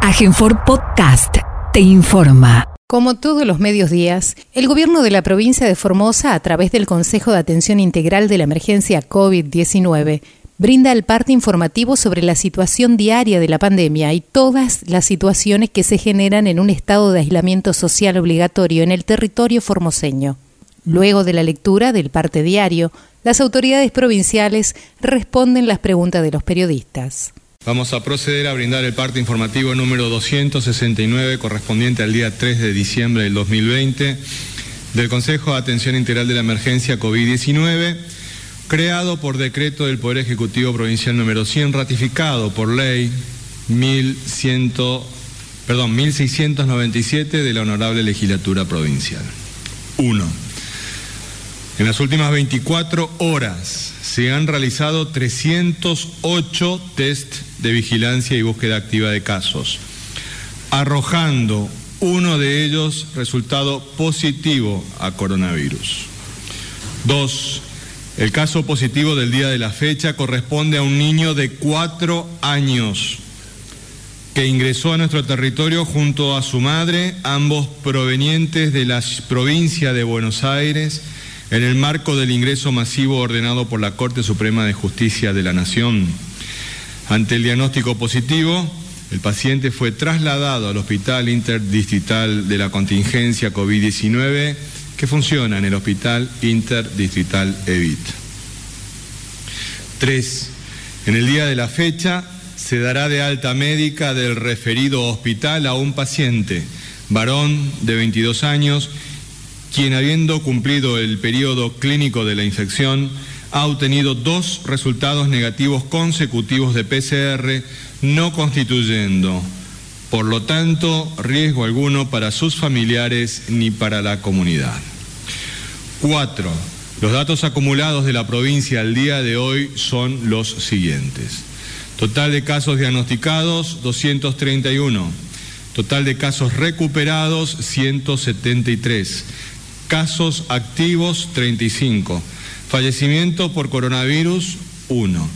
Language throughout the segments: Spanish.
Agenfor Podcast te informa. Como todos los medios días, el gobierno de la provincia de Formosa, a través del Consejo de Atención Integral de la Emergencia COVID-19, brinda el parte informativo sobre la situación diaria de la pandemia y todas las situaciones que se generan en un estado de aislamiento social obligatorio en el territorio formoseño. Luego de la lectura del parte diario, las autoridades provinciales responden las preguntas de los periodistas. Vamos a proceder a brindar el parte informativo número 269 correspondiente al día 3 de diciembre del 2020 del Consejo de Atención Integral de la Emergencia COVID-19, creado por decreto del Poder Ejecutivo Provincial número 100, ratificado por ley 1100, perdón, 1697 de la Honorable Legislatura Provincial. 1. En las últimas 24 horas se han realizado 308 test de vigilancia y búsqueda activa de casos, arrojando uno de ellos resultado positivo a coronavirus. Dos, el caso positivo del día de la fecha corresponde a un niño de cuatro años que ingresó a nuestro territorio junto a su madre, ambos provenientes de la provincia de Buenos Aires, en el marco del ingreso masivo ordenado por la Corte Suprema de Justicia de la Nación. Ante el diagnóstico positivo, el paciente fue trasladado al Hospital Interdistrital de la Contingencia COVID-19 que funciona en el Hospital Interdistrital EVIT. 3. En el día de la fecha se dará de alta médica del referido hospital a un paciente, varón de 22 años, quien habiendo cumplido el periodo clínico de la infección, ha obtenido dos resultados negativos consecutivos de PCR, no constituyendo, por lo tanto, riesgo alguno para sus familiares ni para la comunidad. Cuatro, los datos acumulados de la provincia al día de hoy son los siguientes. Total de casos diagnosticados, 231. Total de casos recuperados, 173 Casos activos 35. Fallecimiento por coronavirus 1.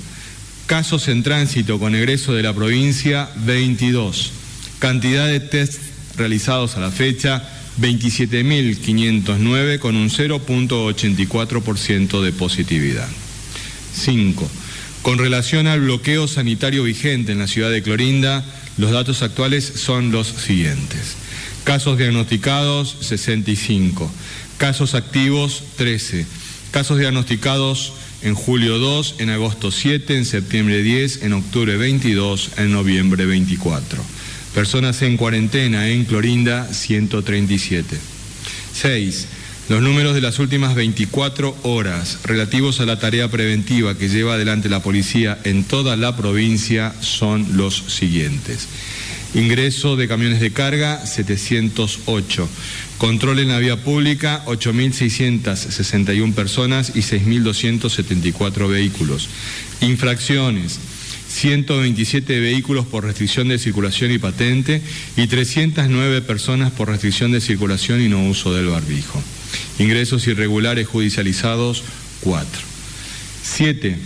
Casos en tránsito con egreso de la provincia 22. Cantidad de test realizados a la fecha 27.509 con un 0.84% de positividad. 5. Con relación al bloqueo sanitario vigente en la ciudad de Clorinda, los datos actuales son los siguientes. Casos diagnosticados 65 Casos activos 13. Casos diagnosticados en julio 2, en agosto 7, en septiembre 10, en octubre 22, en noviembre 24. Personas en cuarentena en Clorinda 137. 6. Los números de las últimas 24 horas relativos a la tarea preventiva que lleva adelante la policía en toda la provincia son los siguientes. Ingreso de camiones de carga 708. Control en la vía pública, 8.661 personas y 6.274 vehículos. Infracciones, 127 vehículos por restricción de circulación y patente y 309 personas por restricción de circulación y no uso del barbijo. Ingresos irregulares judicializados, 4. 7.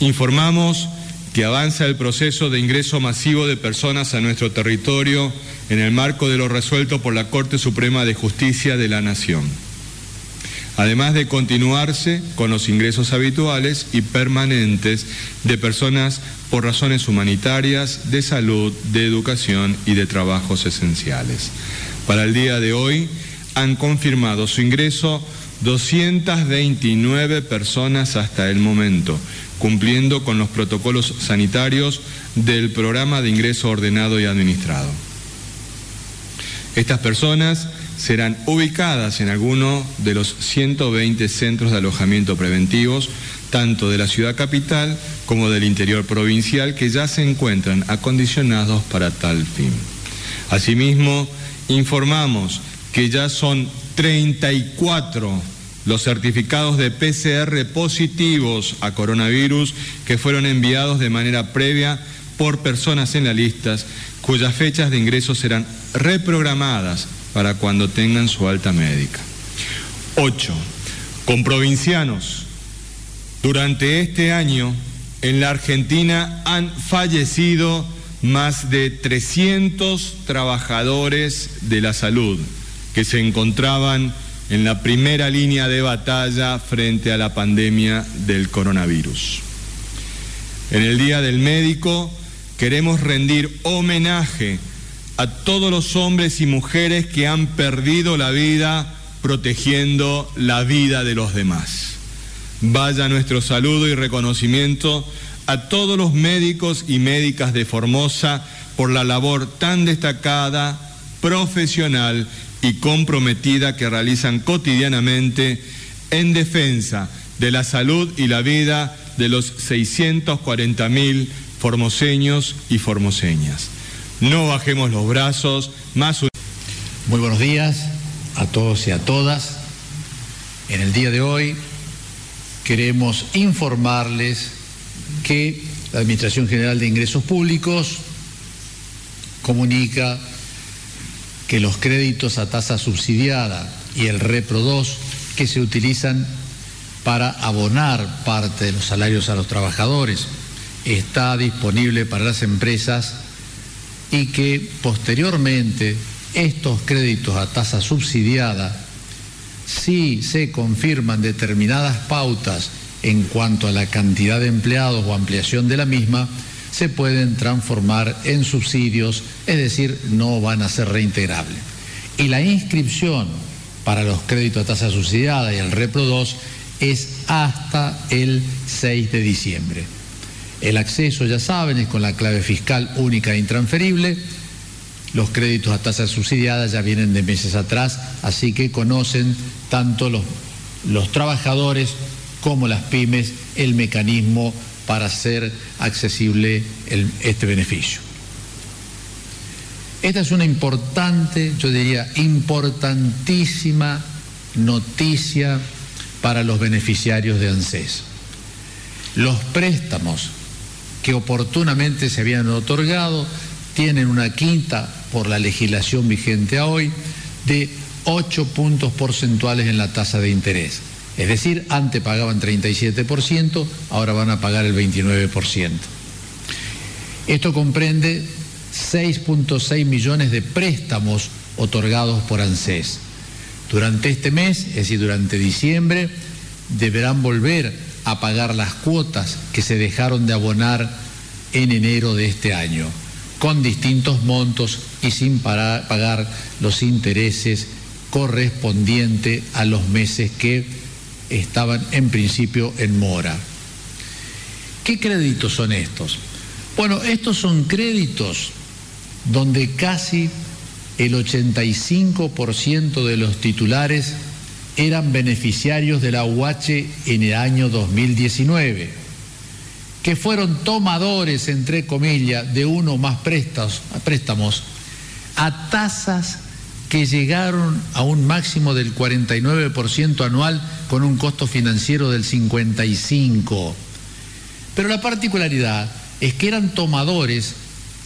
Informamos que avanza el proceso de ingreso masivo de personas a nuestro territorio en el marco de lo resuelto por la Corte Suprema de Justicia de la Nación. Además de continuarse con los ingresos habituales y permanentes de personas por razones humanitarias, de salud, de educación y de trabajos esenciales. Para el día de hoy han confirmado su ingreso 229 personas hasta el momento, cumpliendo con los protocolos sanitarios del programa de ingreso ordenado y administrado. Estas personas serán ubicadas en alguno de los 120 centros de alojamiento preventivos, tanto de la ciudad capital como del interior provincial, que ya se encuentran acondicionados para tal fin. Asimismo, informamos que ya son 34 los certificados de PCR positivos a coronavirus que fueron enviados de manera previa por personas en las listas cuyas fechas de ingreso serán reprogramadas para cuando tengan su alta médica. 8. Con provincianos. Durante este año en la Argentina han fallecido más de 300 trabajadores de la salud que se encontraban en la primera línea de batalla frente a la pandemia del coronavirus. En el Día del Médico queremos rendir homenaje a todos los hombres y mujeres que han perdido la vida protegiendo la vida de los demás. Vaya nuestro saludo y reconocimiento a todos los médicos y médicas de Formosa por la labor tan destacada, profesional y comprometida que realizan cotidianamente en defensa de la salud y la vida de los 640 mil formoseños y formoseñas. No bajemos los brazos, más Muy buenos días a todos y a todas. En el día de hoy queremos informarles que la Administración General de Ingresos Públicos comunica que los créditos a tasa subsidiada y el Repro 2 que se utilizan para abonar parte de los salarios a los trabajadores está disponible para las empresas y que posteriormente estos créditos a tasa subsidiada, si se confirman determinadas pautas en cuanto a la cantidad de empleados o ampliación de la misma, se pueden transformar en subsidios, es decir, no van a ser reintegrables. Y la inscripción para los créditos a tasa subsidiada y el Repro 2 es hasta el 6 de diciembre. El acceso, ya saben, es con la clave fiscal única e intransferible. Los créditos a tasa subsidiada ya vienen de meses atrás, así que conocen tanto los, los trabajadores como las pymes el mecanismo para hacer accesible este beneficio. Esta es una importante, yo diría, importantísima noticia para los beneficiarios de ANSES. Los préstamos que oportunamente se habían otorgado tienen una quinta por la legislación vigente a hoy de 8 puntos porcentuales en la tasa de interés. Es decir, antes pagaban 37%, ahora van a pagar el 29%. Esto comprende 6.6 millones de préstamos otorgados por ANSES. Durante este mes, es decir, durante diciembre, deberán volver a pagar las cuotas que se dejaron de abonar en enero de este año, con distintos montos y sin pagar los intereses correspondientes a los meses que estaban en principio en mora. ¿Qué créditos son estos? Bueno, estos son créditos donde casi el 85% de los titulares eran beneficiarios de la UH en el año 2019, que fueron tomadores, entre comillas, de uno más préstamos a tasas que llegaron a un máximo del 49% anual con un costo financiero del 55%. Pero la particularidad es que eran tomadores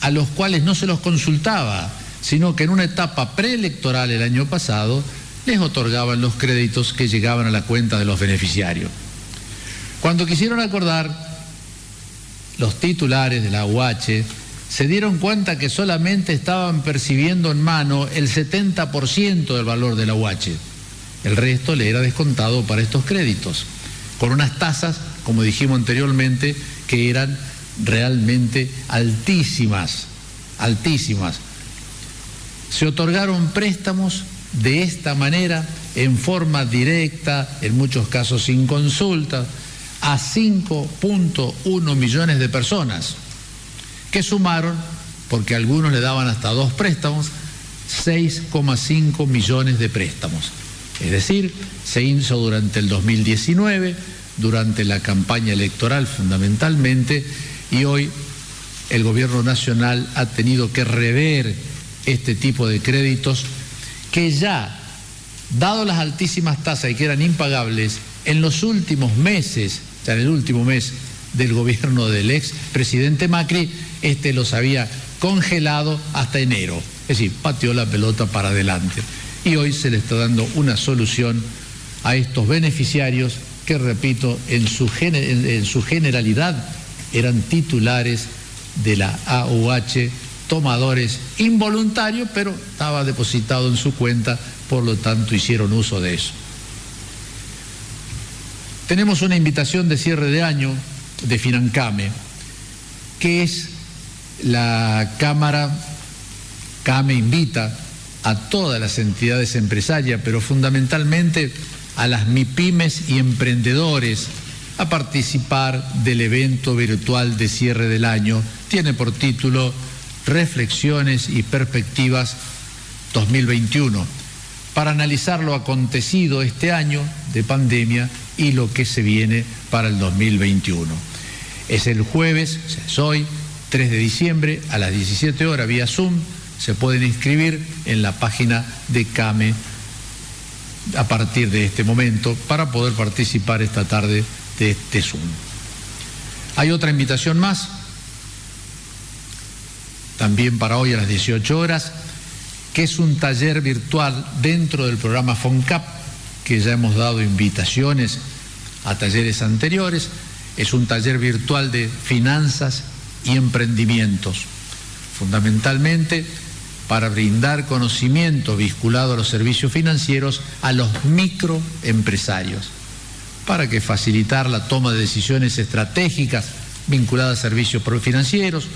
a los cuales no se los consultaba, sino que en una etapa preelectoral el año pasado les otorgaban los créditos que llegaban a la cuenta de los beneficiarios. Cuando quisieron acordar, los titulares de la UH se dieron cuenta que solamente estaban percibiendo en mano el 70% del valor de la UH. El resto le era descontado para estos créditos, con unas tasas, como dijimos anteriormente, que eran realmente altísimas, altísimas. Se otorgaron préstamos de esta manera, en forma directa, en muchos casos sin consulta, a 5.1 millones de personas, que sumaron, porque algunos le daban hasta dos préstamos, 6,5 millones de préstamos. Es decir, se hizo durante el 2019, durante la campaña electoral fundamentalmente, y hoy el gobierno nacional ha tenido que rever este tipo de créditos que ya, dado las altísimas tasas y que eran impagables, en los últimos meses, ya en el último mes del gobierno del ex presidente Macri, este los había congelado hasta enero. Es decir, pateó la pelota para adelante. Y hoy se le está dando una solución a estos beneficiarios que, repito, en su, en su generalidad eran titulares de la AUH tomadores involuntarios, pero estaba depositado en su cuenta, por lo tanto hicieron uso de eso. Tenemos una invitación de cierre de año de Financame, que es la Cámara, CAME invita a todas las entidades empresarias, pero fundamentalmente a las MIPIMES y emprendedores a participar del evento virtual de cierre del año. Tiene por título Reflexiones y Perspectivas 2021, para analizar lo acontecido este año de pandemia y lo que se viene para el 2021. Es el jueves, es hoy, 3 de diciembre, a las 17 horas vía Zoom. Se pueden inscribir en la página de CAME a partir de este momento para poder participar esta tarde de este Zoom. Hay otra invitación más, también para hoy a las 18 horas, que es un taller virtual dentro del programa FONCAP, que ya hemos dado invitaciones a talleres anteriores. Es un taller virtual de finanzas y emprendimientos, fundamentalmente para brindar conocimiento vinculado a los servicios financieros a los microempresarios, para que facilitar la toma de decisiones estratégicas vinculadas a servicios financieros,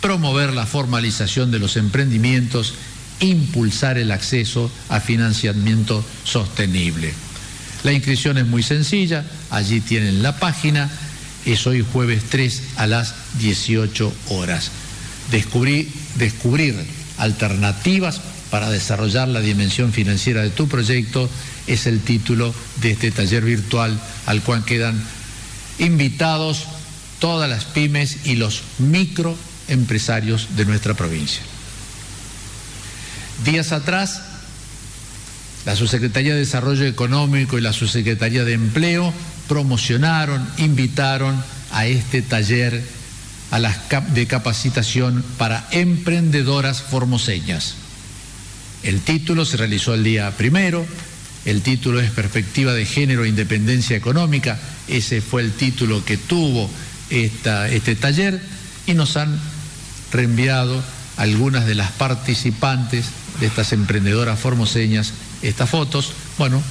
promover la formalización de los emprendimientos, impulsar el acceso a financiamiento sostenible. La inscripción es muy sencilla, allí tienen la página, es hoy jueves 3 a las 18 horas. Descubrir, alternativas para desarrollar la dimensión financiera de tu proyecto es el título de este taller virtual al cual quedan invitados todas las pymes y los microempresarios de nuestra provincia. Días atrás, la Subsecretaría de Desarrollo Económico y la Subsecretaría de Empleo promocionaron, invitaron a este taller a las de capacitación para emprendedoras formoseñas. El título se realizó el día primero, el título es Perspectiva de Género e Independencia Económica, ese fue el título que tuvo esta, este taller y nos han reenviado algunas de las participantes de estas emprendedoras formoseñas estas fotos. Bueno,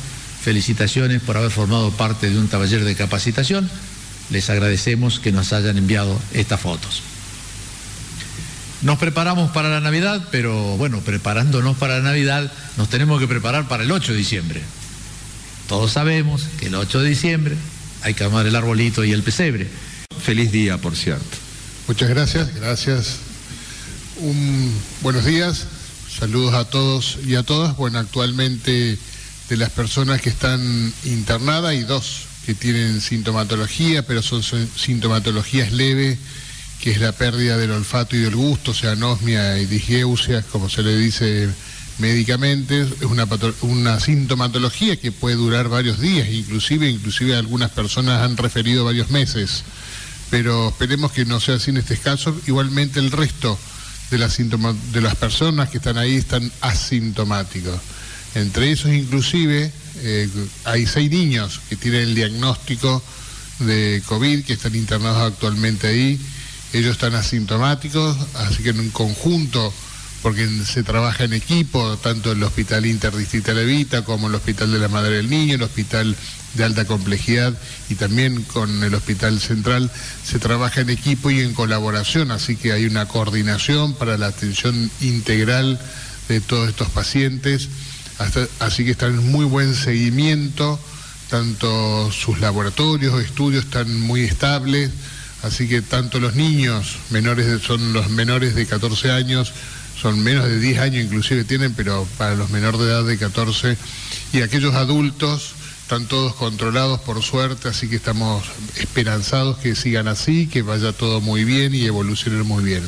felicitaciones por haber formado parte de un taller de capacitación. Les agradecemos que nos hayan enviado estas fotos. Nos preparamos para la Navidad, pero bueno, preparándonos para la Navidad, nos tenemos que preparar para el 8 de diciembre. Todos sabemos que el 8 de diciembre hay que armar el arbolito y el pesebre. Feliz día, por cierto. Muchas gracias, gracias. Un, buenos días, saludos a todos y a todas. Bueno, actualmente de las personas que están internadas hay dos que tienen sintomatología, pero son sintomatologías leves, que es la pérdida del olfato y del gusto, o sea, anosmia y disgeusia, como se le dice médicamente, es una, una sintomatología que puede durar varios días, inclusive, inclusive algunas personas han referido varios meses, pero esperemos que no sea así en este caso. Igualmente el resto de las, de las personas que están ahí están asintomáticos. Entre esos inclusive eh, hay seis niños que tienen el diagnóstico de COVID, que están internados actualmente ahí. Ellos están asintomáticos, así que en un conjunto, porque se trabaja en equipo, tanto el Hospital Interdistrital Evita como el Hospital de la Madre del Niño, el Hospital de Alta Complejidad y también con el Hospital Central, se trabaja en equipo y en colaboración, así que hay una coordinación para la atención integral de todos estos pacientes así que están en muy buen seguimiento, tanto sus laboratorios, estudios están muy estables, así que tanto los niños menores son los menores de 14 años, son menos de 10 años inclusive tienen, pero para los menores de edad de 14 y aquellos adultos están todos controlados por suerte, así que estamos esperanzados que sigan así, que vaya todo muy bien y evolucione muy bien.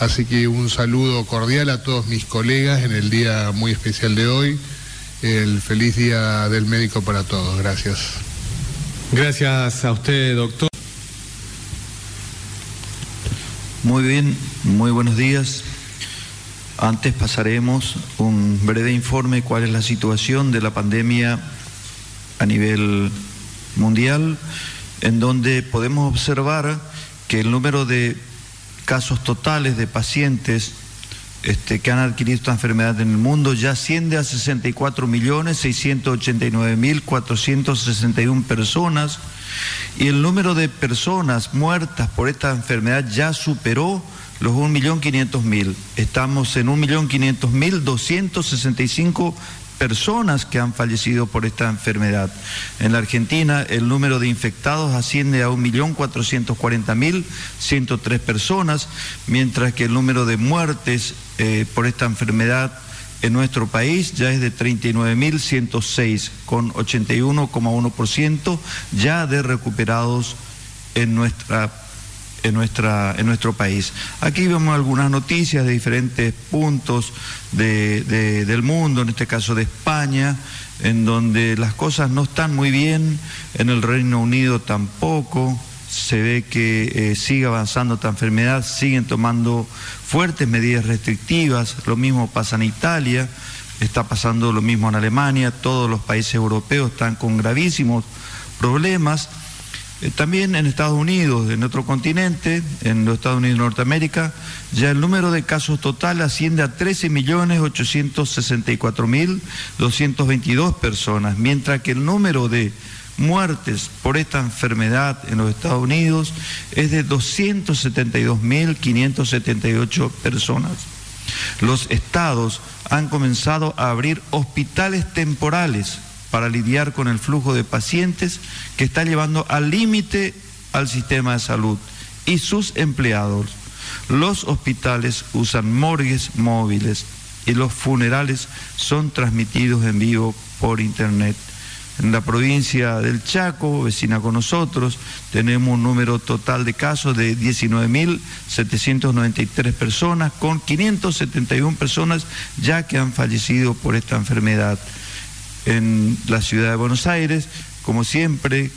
Así que un saludo cordial a todos mis colegas en el día muy especial de hoy. El feliz día del médico para todos. Gracias. Gracias a usted, doctor. Muy bien, muy buenos días. Antes pasaremos un breve informe cuál es la situación de la pandemia a nivel mundial, en donde podemos observar que el número de casos totales de pacientes este, que han adquirido esta enfermedad en el mundo ya asciende a 64.689.461 personas y el número de personas muertas por esta enfermedad ya superó los 1.500.000. Estamos en 1.500.265 personas que han fallecido por esta enfermedad. En la Argentina el número de infectados asciende a 1.440.103 personas, mientras que el número de muertes eh, por esta enfermedad en nuestro país ya es de 39.106, con 81,1% ya de recuperados en nuestra en, nuestra, en nuestro país. Aquí vemos algunas noticias de diferentes puntos del mundo, en este caso de España, en donde las cosas no están muy bien, en el Reino Unido tampoco, se ve que eh, sigue avanzando esta enfermedad, siguen tomando fuertes medidas restrictivas, lo mismo pasa en Italia, está pasando lo mismo en Alemania, todos los países europeos están con gravísimos problemas. Eh, también en Estados Unidos, en otro continente, en los Estados Unidos de Norteamérica, ya el número de casos total asciende a 13.864.222 personas, mientras que el número de muertes por esta enfermedad en los Estados Unidos es de 272.578 personas. Los estados han comenzado a abrir hospitales temporales para lidiar con el flujo de pacientes que está llevando al límite al sistema de salud y sus empleados. Los hospitales usan morgues móviles y los funerales son transmitidos en vivo por internet. En la provincia del Chaco, vecina con nosotros, tenemos un número total de casos de 19.793 personas, con 571 personas ya que han fallecido por esta enfermedad en la ciudad de Buenos Aires. Como siempre,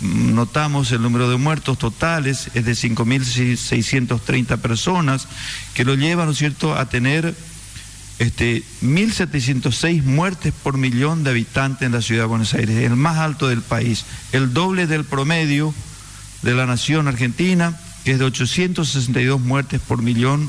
notamos el número de muertos totales es de 5.630 personas, que lo llevan, ¿no cierto?, a tener este, 1.706 muertes por millón de habitantes en la ciudad de Buenos Aires, el más alto del país, el doble del promedio de la nación argentina, que es de 862 muertes por millón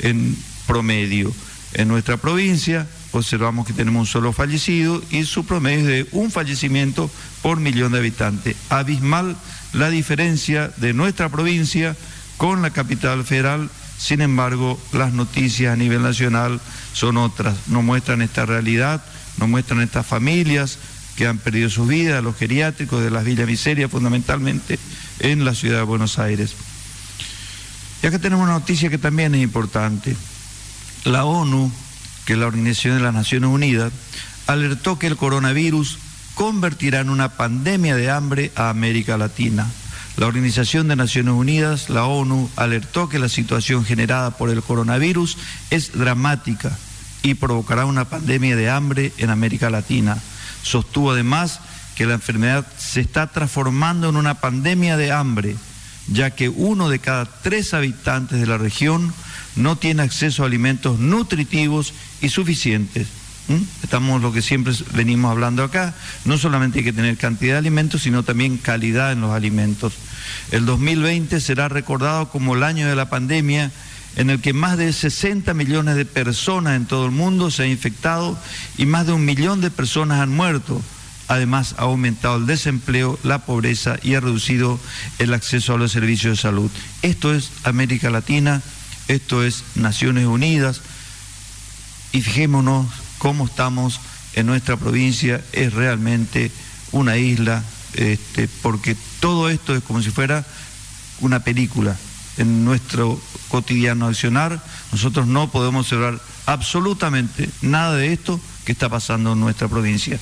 en promedio. En nuestra provincia observamos que tenemos un solo fallecido y su promedio es de un fallecimiento por millón de habitantes. Abismal la diferencia de nuestra provincia con la capital federal, sin embargo las noticias a nivel nacional son otras, nos muestran esta realidad, nos muestran estas familias que han perdido su vida, los geriátricos de las Villas Miseria fundamentalmente en la ciudad de Buenos Aires. Y acá tenemos una noticia que también es importante. La ONU que la Organización de las Naciones Unidas alertó que el coronavirus convertirá en una pandemia de hambre a América Latina. La Organización de Naciones Unidas, la ONU, alertó que la situación generada por el coronavirus es dramática y provocará una pandemia de hambre en América Latina. Sostuvo además que la enfermedad se está transformando en una pandemia de hambre, ya que uno de cada tres habitantes de la región no tiene acceso a alimentos nutritivos y suficientes. Estamos lo que siempre venimos hablando acá, no solamente hay que tener cantidad de alimentos, sino también calidad en los alimentos. El 2020 será recordado como el año de la pandemia en el que más de 60 millones de personas en todo el mundo se han infectado y más de un millón de personas han muerto. Además, ha aumentado el desempleo, la pobreza y ha reducido el acceso a los servicios de salud. Esto es América Latina, esto es Naciones Unidas, y fijémonos cómo estamos en nuestra provincia, es realmente una isla, este, porque todo esto es como si fuera una película. En nuestro cotidiano accionar, nosotros no podemos observar absolutamente nada de esto que está pasando en nuestra provincia.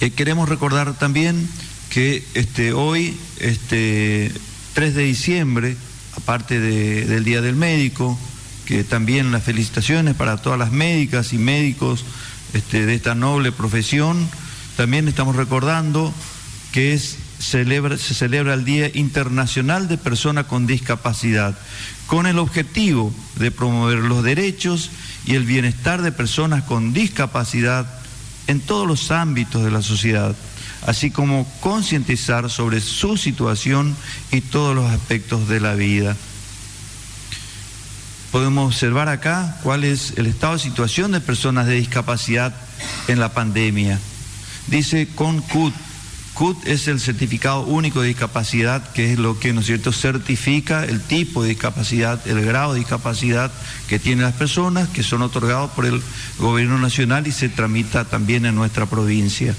Eh, queremos recordar también que este, hoy, este, 3 de diciembre, aparte del Día del Médico, que también las felicitaciones para todas las médicas y médicos este, de esta noble profesión. También estamos recordando que es, celebra, se celebra el Día Internacional de Personas con Discapacidad, con el objetivo de promover los derechos y el bienestar de personas con discapacidad en todos los ámbitos de la sociedad. así como concientizar sobre su situación y todos los aspectos de la vida. Podemos observar acá cuál es el estado de situación de personas de discapacidad en la pandemia. Dice CONCUT, CUT es el certificado único de discapacidad, que es lo que, ¿no es cierto?, certifica el tipo de discapacidad, el grado de discapacidad que tienen las personas, que son otorgados por el gobierno nacional y se tramita también en nuestra provincia.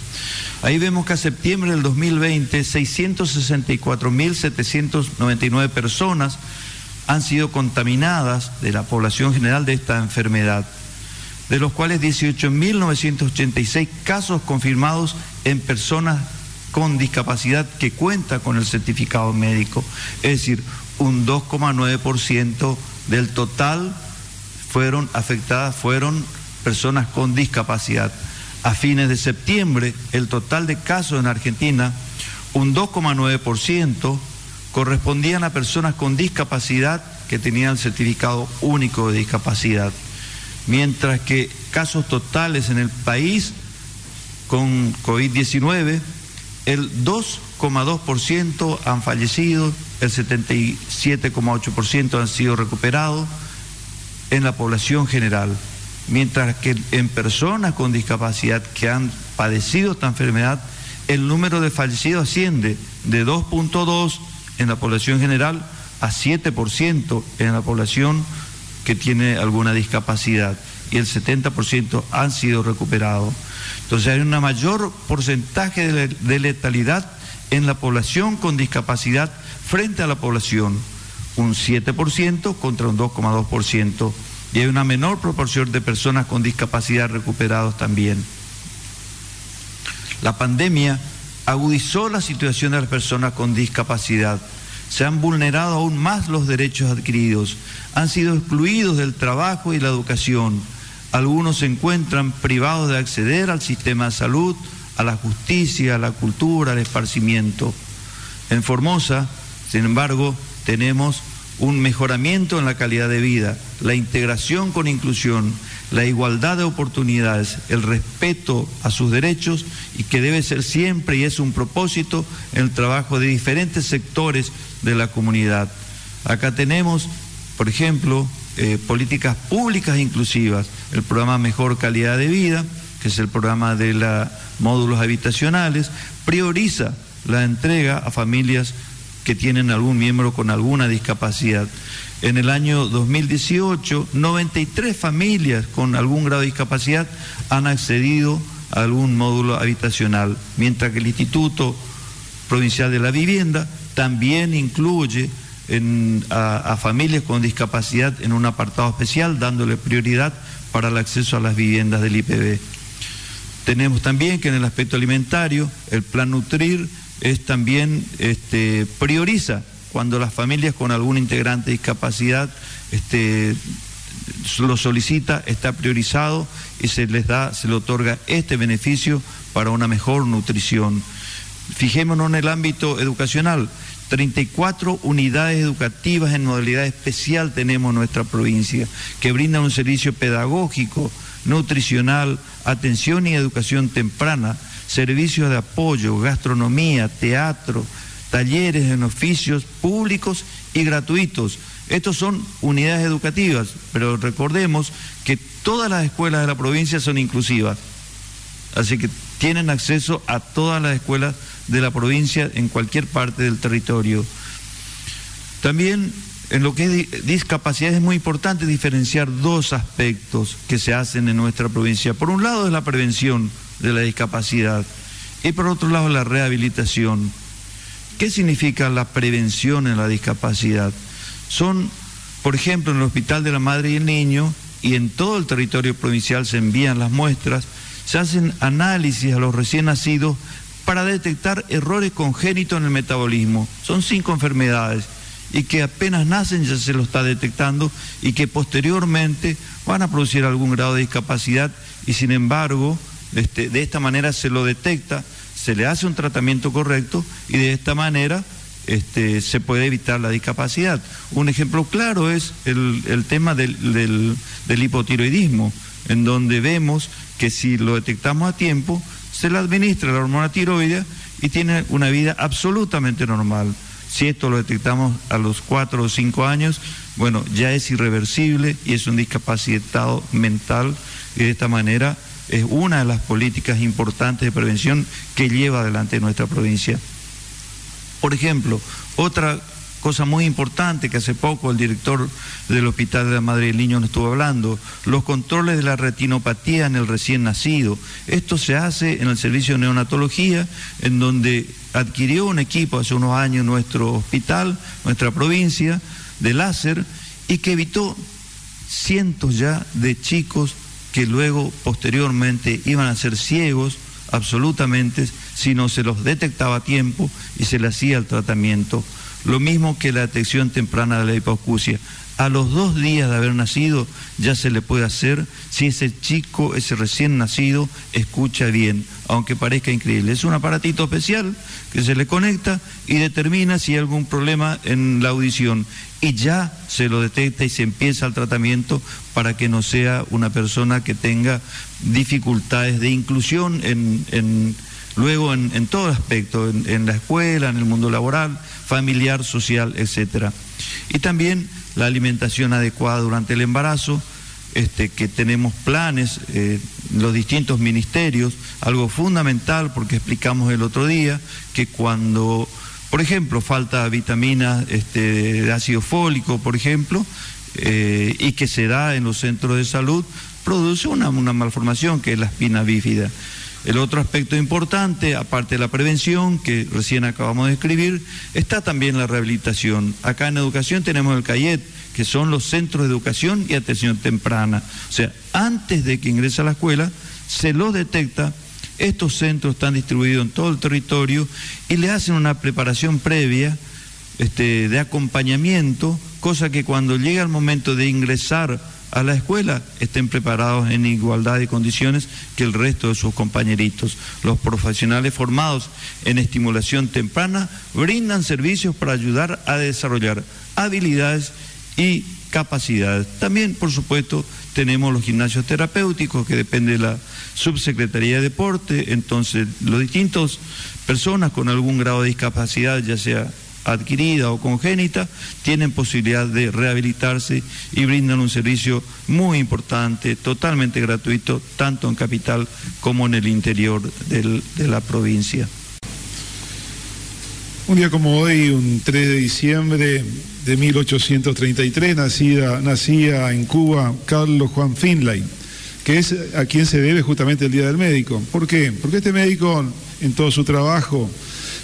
Ahí vemos que a septiembre del 2020, 664.799 personas han sido contaminadas de la población general de esta enfermedad, de los cuales 18.986 casos confirmados en personas con discapacidad que cuenta con el certificado médico, es decir, un 2,9% del total fueron afectadas, fueron personas con discapacidad. A fines de septiembre, el total de casos en Argentina, un 2,9%, correspondían a personas con discapacidad que tenían certificado único de discapacidad, mientras que casos totales en el país con COVID-19 el 2,2% han fallecido, el 77,8% han sido recuperados en la población general, mientras que en personas con discapacidad que han padecido esta enfermedad, el número de fallecidos asciende de 2,2 en la población general a 7% en la población que tiene alguna discapacidad y el 70% han sido recuperados. Entonces hay un mayor porcentaje de letalidad en la población con discapacidad frente a la población, un 7% contra un 2,2%, y hay una menor proporción de personas con discapacidad recuperados también. La pandemia agudizó la situación de las personas con discapacidad. Se han vulnerado aún más los derechos adquiridos, han sido excluidos del trabajo y la educación algunos se encuentran privados de acceder al sistema de salud, a la justicia, a la cultura, al esparcimiento. En Formosa, sin embargo, tenemos un mejoramiento en la calidad de vida, la integración con inclusión, la igualdad de oportunidades, el respeto a sus derechos y que debe ser siempre y es un propósito el trabajo de diferentes sectores de la comunidad. Acá tenemos, por ejemplo, eh, políticas públicas inclusivas, el programa Mejor Calidad de Vida, que es el programa de los módulos habitacionales, prioriza la entrega a familias que tienen algún miembro con alguna discapacidad. En el año 2018, 93 familias con algún grado de discapacidad han accedido a algún módulo habitacional, mientras que el Instituto Provincial de la Vivienda también incluye a, familias con discapacidad en un apartado especial, dándole prioridad para el acceso a las viviendas del IPB. Tenemos también que en el aspecto alimentario, el plan Nutrir es también este, prioriza cuando las familias con algún integrante de discapacidad este, lo solicita, está priorizado y se les da, se le otorga este beneficio para una mejor nutrición. Fijémonos en el ámbito educacional. 34 unidades educativas en modalidad especial tenemos en nuestra provincia, que brindan un servicio pedagógico, nutricional, atención y educación temprana, servicios de apoyo, gastronomía, teatro, talleres en oficios públicos y gratuitos. Estos son unidades educativas, pero recordemos que todas las escuelas de la provincia son inclusivas, así que tienen acceso a todas las escuelas de la provincia en cualquier parte del territorio. También en lo que es discapacidad es muy importante diferenciar dos aspectos que se hacen en nuestra provincia. Por un lado es la prevención de la discapacidad y por otro lado la rehabilitación. ¿Qué significa la prevención en la discapacidad? Son, por ejemplo, en el Hospital de la Madre y el Niño y en todo el territorio provincial se envían las muestras, se hacen análisis a los recién nacidos para detectar errores congénitos en el metabolismo. Son cinco enfermedades y que apenas nacen ya se lo está detectando y que posteriormente van a producir algún grado de discapacidad y sin embargo este, de esta manera se lo detecta, se le hace un tratamiento correcto y de esta manera este, se puede evitar la discapacidad. Un ejemplo claro es el, tema del hipotiroidismo, en donde vemos que si lo detectamos a tiempo, se le administra la hormona tiroidea y tiene una vida absolutamente normal. Si esto lo detectamos a los 4 o 5 años, bueno, ya es irreversible y es un discapacitado mental y de esta manera es una de las políticas importantes de prevención que lleva adelante nuestra provincia. Por ejemplo, otra cosa muy importante que hace poco el director del Hospital de la Madre del Niño nos estuvo hablando, los controles de la retinopatía en el recién nacido. Esto se hace en el servicio de neonatología, en donde adquirió un equipo hace unos años nuestro hospital, nuestra provincia, de láser, y que evitó cientos ya de chicos que luego posteriormente iban a ser ciegos absolutamente si no se los detectaba a tiempo y se le hacía el tratamiento. Lo mismo que la detección temprana de la hipoacusia a los dos días de haber nacido ya se le puede hacer si ese chico, ese recién nacido, escucha bien, aunque parezca increíble. Es un aparatito especial que se le conecta y determina si hay algún problema en la audición y ya se lo detecta y se empieza el tratamiento para que no sea una persona que tenga dificultades de inclusión en, luego en, todo aspecto, en, la escuela, en el mundo laboral, familiar, social, etcétera. Y también la alimentación adecuada durante el embarazo, este, que tenemos planes, eh, los distintos ministerios, algo fundamental porque explicamos el otro día que cuando, por ejemplo, falta vitamina este, de ácido fólico, por ejemplo, eh, y que se da en los centros de salud, produce una, una malformación que es la espina bífida. El otro aspecto importante, aparte de la prevención que recién acabamos de escribir, está también la rehabilitación. Acá en educación tenemos el CAIET, que son los centros de educación y atención temprana. O sea, antes de que ingrese a la escuela, se lo detecta. Estos centros están distribuidos en todo el territorio y le hacen una preparación previa este, de acompañamiento, cosa que cuando llega el momento de ingresar a la escuela estén preparados en igualdad de condiciones que el resto de sus compañeritos. Los profesionales formados en estimulación temprana brindan servicios para ayudar a desarrollar habilidades y capacidades. También, por supuesto, tenemos los gimnasios terapéuticos que depende de la Subsecretaría de Deporte, entonces los distintos personas con algún grado de discapacidad, ya sea adquirida o congénita, tienen posibilidad de rehabilitarse y brindan un servicio muy importante, totalmente gratuito, tanto en capital como en el interior de la provincia. Un día como hoy, un 3 de diciembre de 1833, nacida, nacía en Cuba Carlos Juan Finlay, que es a quien se debe justamente el Día del Médico. ¿Por qué? Porque este médico, en todo su trabajo,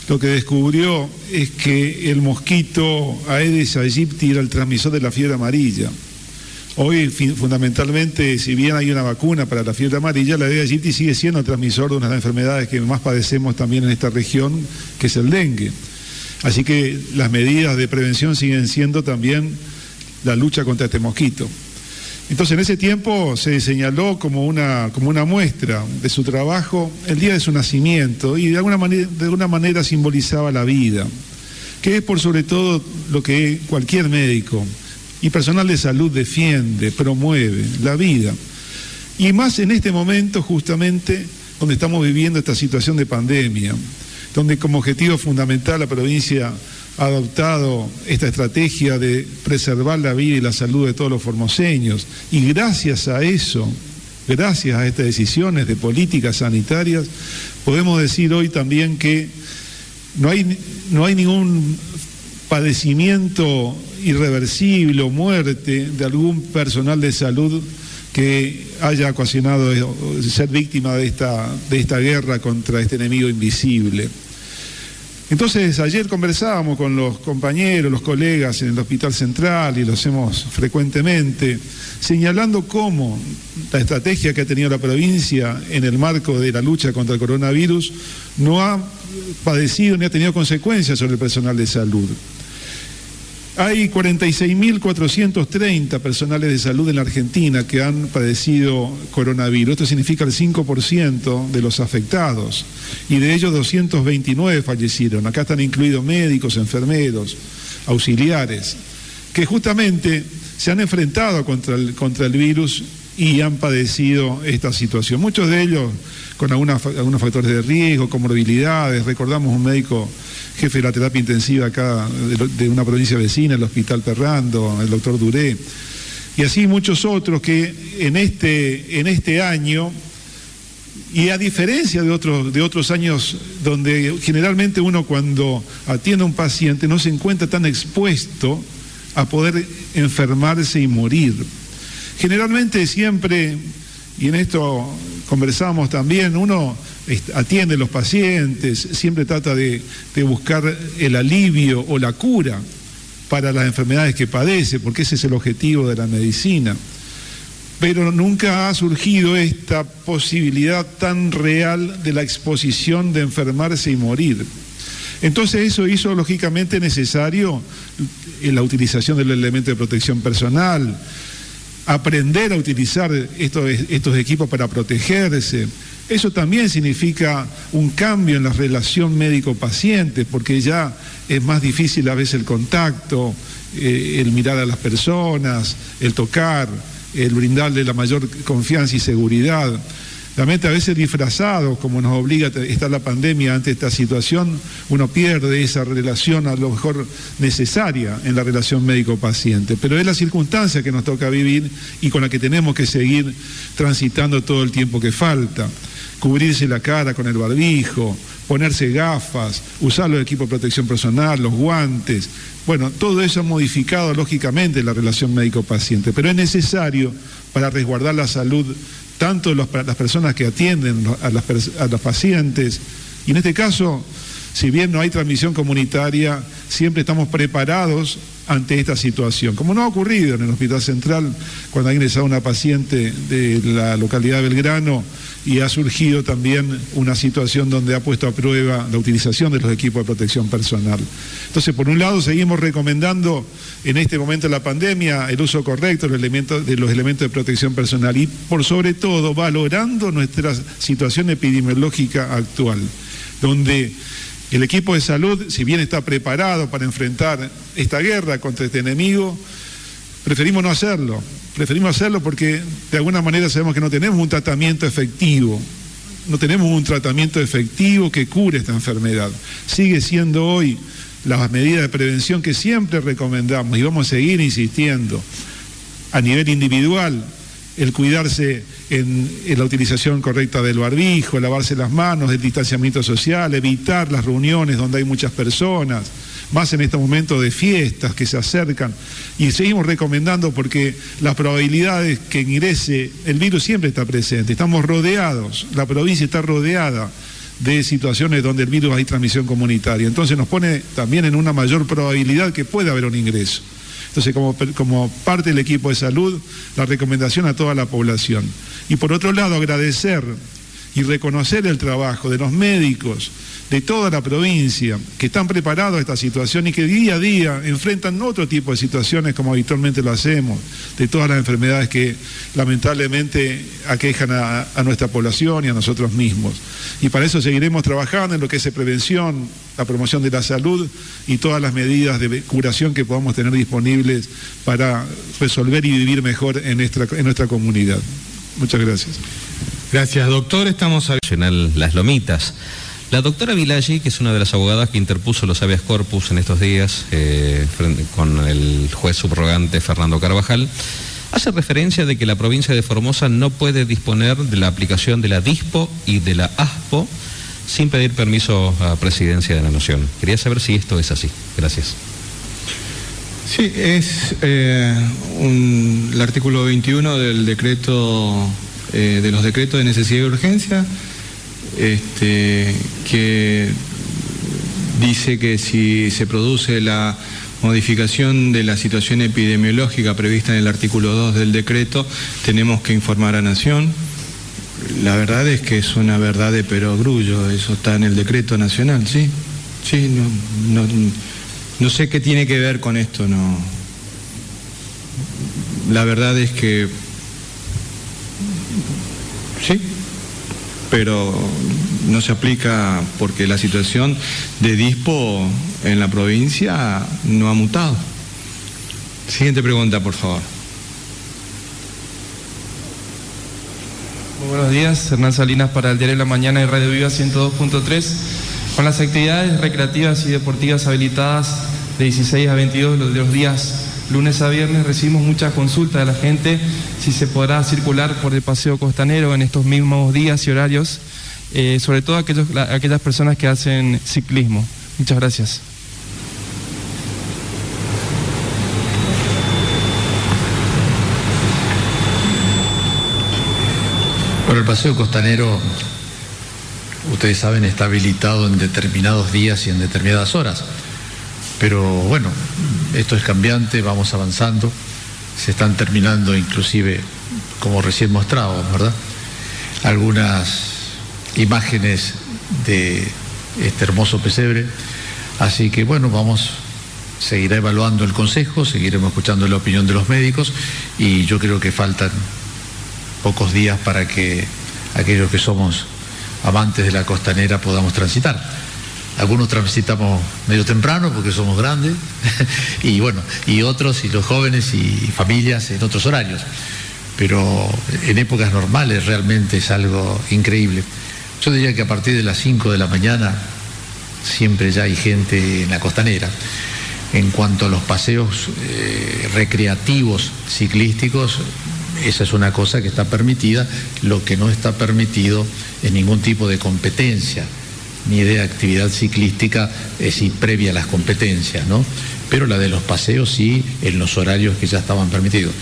lo que descubrió es que el mosquito Aedes aegypti era el transmisor de la fiebre amarilla. Hoy, fundamentalmente, si bien hay una vacuna para la fiebre amarilla, la Aedes aegypti sigue siendo el transmisor de una de las enfermedades que más padecemos también en esta región, que es el dengue. Así que las medidas de prevención siguen siendo también la lucha contra este mosquito. Entonces en ese tiempo se señaló como una, como una muestra de su trabajo el día de su nacimiento y de alguna, de alguna manera simbolizaba la vida, que es por sobre todo lo que cualquier médico y personal de salud defiende, promueve, la vida. Y más en este momento justamente donde estamos viviendo esta situación de pandemia, donde como objetivo fundamental la provincia ha adoptado esta estrategia de preservar la vida y la salud de todos los formoseños. Y gracias a eso, gracias a estas decisiones de políticas sanitarias, podemos decir hoy también que no hay, no hay ningún padecimiento irreversible o muerte de algún personal de salud que haya ocasionado ser víctima de esta, de esta guerra contra este enemigo invisible. Entonces, ayer conversábamos con los compañeros, los colegas en el Hospital Central y lo hacemos frecuentemente, señalando cómo la estrategia que ha tenido la provincia en el marco de la lucha contra el coronavirus no ha padecido ni ha tenido consecuencias sobre el personal de salud. Hay 46.430 personales de salud en la Argentina que han padecido coronavirus. Esto significa el 5% de los afectados. Y de ellos 229 fallecieron. Acá están incluidos médicos, enfermeros, auxiliares, que justamente se han enfrentado contra el, contra el virus y han padecido esta situación. Muchos de ellos con algunos factores de riesgo, con morbilidades. Recordamos un médico jefe de la terapia intensiva acá de, una provincia vecina, el Hospital Perrando, el doctor Duré. Y así muchos otros que en este, en este año, y a diferencia de otros, de otros años donde generalmente uno cuando atiende a un paciente no se encuentra tan expuesto a poder enfermarse y morir. Generalmente siempre, y en esto conversamos también, uno atiende a los pacientes, siempre trata de, buscar el alivio o la cura para las enfermedades que padece, porque ese es el objetivo de la medicina. Pero nunca ha surgido esta posibilidad tan real de la exposición de enfermarse y morir. Entonces eso hizo lógicamente necesario la utilización del elemento de protección personal, aprender a utilizar estos, estos equipos para protegerse. Eso también significa un cambio en la relación médico-paciente, porque ya es más difícil a veces el contacto, eh, el mirar a las personas, el tocar, el brindarle la mayor confianza y seguridad. Realmente a veces disfrazado, como nos obliga a estar la pandemia ante esta situación, uno pierde esa relación a lo mejor necesaria en la relación médico-paciente. Pero es la circunstancia que nos toca vivir y con la que tenemos que seguir transitando todo el tiempo que falta. Cubrirse la cara con el barbijo, ponerse gafas, usar los equipos de protección personal, los guantes. Bueno, todo eso ha modificado lógicamente la relación médico-paciente, pero es necesario para resguardar la salud tanto las personas que atienden a, a los pacientes, y en este caso, si bien no hay transmisión comunitaria, siempre estamos preparados ante esta situación. Como no ha ocurrido en el Hospital Central, cuando ha ingresado una paciente de la localidad de Belgrano y ha surgido también una situación donde ha puesto a prueba la utilización de los equipos de protección personal. Entonces, por un lado, seguimos recomendando en este momento de la pandemia el uso correcto de los elementos de, protección personal y, por sobre todo, valorando nuestra situación epidemiológica actual, donde el equipo de salud, si bien está preparado para enfrentar esta guerra contra este enemigo, preferimos no hacerlo. Preferimos hacerlo porque de alguna manera sabemos que no tenemos un tratamiento efectivo. No tenemos un tratamiento efectivo que cure esta enfermedad. Sigue siendo hoy las medidas de prevención que siempre recomendamos y vamos a seguir insistiendo a nivel individual, el cuidarse en, la utilización correcta del barbijo, lavarse las manos, el distanciamiento social, evitar las reuniones donde hay muchas personas, más en este momento de fiestas que se acercan. Y seguimos recomendando porque las probabilidades que ingrese el virus siempre está presente. Estamos rodeados, la provincia está rodeada de situaciones donde el virus hay transmisión comunitaria. Entonces nos pone también en una mayor probabilidad que pueda haber un ingreso. Entonces, como, como parte del equipo de salud, la recomendación a toda la población. Y por otro lado, agradecer y reconocer el trabajo de los médicos, de toda la provincia que están preparados a esta situación y que día a día enfrentan otro tipo de situaciones como habitualmente lo hacemos, de todas las enfermedades que lamentablemente aquejan a, nuestra población y a nosotros mismos. Y para eso seguiremos trabajando en lo que es prevención, la promoción de la salud y todas las medidas de curación que podamos tener disponibles para resolver y vivir mejor en nuestra, en nuestra comunidad. Muchas gracias. Gracias, doctor. Estamos a... Las Lomitas. La doctora Vilaggi, que es una de las abogadas que interpuso los habeas corpus en estos días eh, con el juez subrogante Fernando Carvajal, hace referencia de que la provincia de Formosa no puede disponer de la aplicación de la DISPO y de la ASPO sin pedir permiso a Presidencia de la Nación. Quería saber si esto es así. Gracias. Sí, es eh, el artículo 21 del decreto, eh, de los decretos de necesidad y urgencia este, que dice que si se produce la modificación de la situación epidemiológica prevista en el artículo 2 del decreto, tenemos que informar a Nación. La verdad es que es una verdad de perogrullo, eso está en el decreto nacional, ¿sí? Sí, no, no sé qué tiene que ver con esto, no. La verdad es que sí, pero no se aplica porque la situación de dispo en la provincia no ha mutado. Siguiente pregunta, por favor. Muy buenos días, Hernán Salinas para el Diario de la Mañana y Radio Viva 102.3. Con las actividades recreativas y deportivas habilitadas de 16 a 22 de los días lunes a viernes, recibimos muchas consultas de la gente si se podrá circular por el paseo costanero en estos mismos días y horarios, eh, sobre todo aquellas personas que hacen ciclismo. Muchas gracias. Bueno, el paseo costanero, ustedes saben, está habilitado en determinados días y en determinadas horas. Pero bueno, esto es cambiante, vamos avanzando, se están terminando inclusive, como recién mostrado, ¿verdad? Algunas imágenes de este hermoso pesebre. Así que bueno, vamos, seguirá evaluando el consejo, seguiremos escuchando la opinión de los médicos y yo creo que faltan pocos días para que aquellos que somos amantes de la costanera podamos transitar. Algunos transitamos medio temprano porque somos grandes y bueno, y otros y los jóvenes y familias en otros horarios. Pero en épocas normales realmente es algo increíble. Yo diría que a partir de las 5 de la mañana siempre ya hay gente en la costanera. En cuanto a los paseos eh, recreativos ciclísticos, esa es una cosa que está permitida, lo que no está permitido es ningún tipo de competencia, ni de actividad ciclística es decir, previa a las competencias, ¿no? Pero la de los paseos sí, en los horarios que ya estaban permitidos.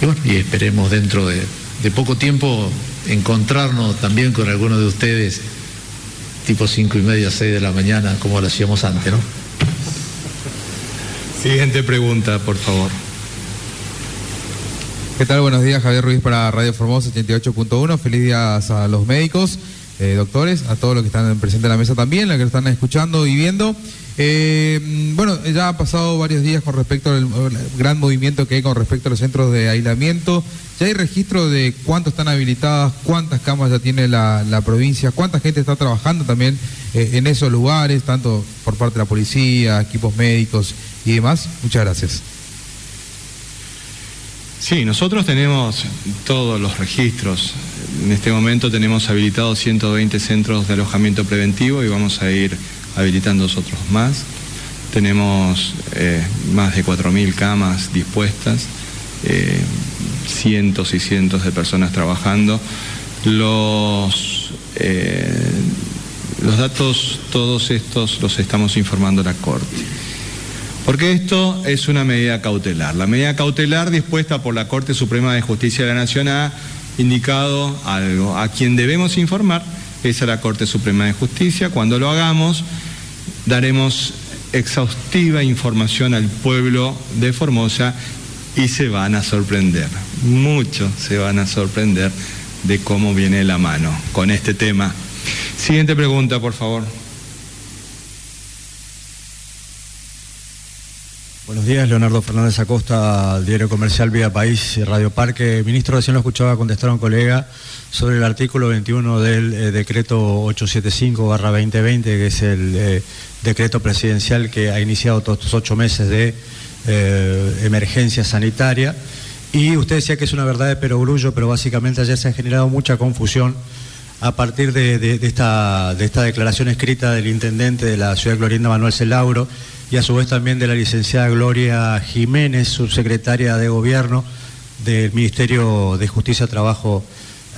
Y bueno, y esperemos dentro de, de poco tiempo encontrarnos también con algunos de ustedes, tipo cinco y media, seis de la mañana, como lo hacíamos antes, ¿no? Siguiente pregunta, por favor. ¿Qué tal? Buenos días, Javier Ruiz para Radio Formosa 88.1. Feliz día a los médicos, eh, doctores, a todos los que están presentes en la mesa también, los que están escuchando y viendo. Eh, bueno, ya ha pasado varios días con respecto al gran movimiento que hay con respecto a los centros de aislamiento. ¿Ya hay registro de cuántos están habilitadas, cuántas camas ya tiene la, provincia, cuánta gente está trabajando también eh, en esos lugares, tanto por parte de la policía, equipos médicos y demás? Muchas gracias. Sí, nosotros tenemos todos los registros. En este momento tenemos habilitados 120 centros de alojamiento preventivo y vamos a ir habilitando otros más. Tenemos eh, más de 4.000 camas dispuestas, eh, cientos y cientos de personas trabajando. Los, eh, los datos, todos estos los estamos informando a la Corte. Porque esto es una medida cautelar. La medida cautelar dispuesta por la Corte Suprema de Justicia de la Nación ha indicado algo. A quien debemos informar es a la Corte Suprema de Justicia. Cuando lo hagamos, daremos exhaustiva información al pueblo de Formosa y se van a sorprender. Muchos se van a sorprender de cómo viene la mano con este tema. Siguiente pregunta, por favor. Buenos días, Leonardo Fernández Acosta, Diario Comercial Vía País, Radio Parque. Ministro, recién lo escuchaba contestar a un colega sobre el artículo 21 del eh, decreto 875-2020, que es el eh, decreto presidencial que ha iniciado todos estos ocho meses de eh, emergencia sanitaria. Y usted decía que es una verdad de perogrullo, pero básicamente ayer se ha generado mucha confusión a partir de, esta, de esta declaración escrita del intendente de la ciudad de Clorinda, Manuel Celauro, y a su vez también de la licenciada Gloria Jiménez, subsecretaria de Gobierno del Ministerio de Justicia Trabajo,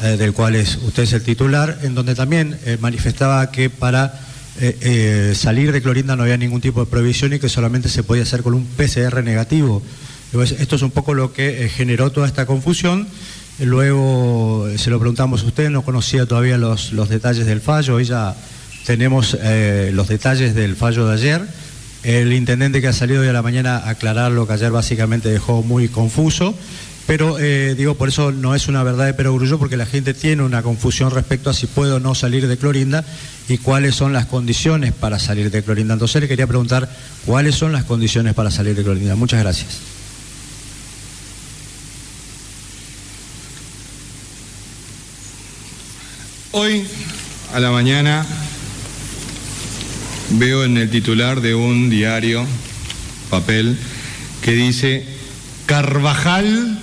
eh, del cual es, usted es el titular, en donde también eh, manifestaba que para eh, salir de Clorinda no había ningún tipo de prohibición y que solamente se podía hacer con un PCR negativo. Esto es un poco lo que generó toda esta confusión. Luego se lo preguntamos a usted, no conocía todavía los, los detalles del fallo, hoy ya tenemos los detalles del fallo de ayer el intendente que ha salido hoy a la mañana a aclarar lo que ayer básicamente dejó muy confuso, pero eh, digo, por eso no es una verdad de perogrullo, porque la gente tiene una confusión respecto a si puede o no salir de Clorinda y cuáles son las condiciones para salir de Clorinda. Entonces le quería preguntar cuáles son las condiciones para salir de Clorinda. Muchas gracias. Hoy a la mañana veo en el titular de un diario, papel, que dice, Carvajal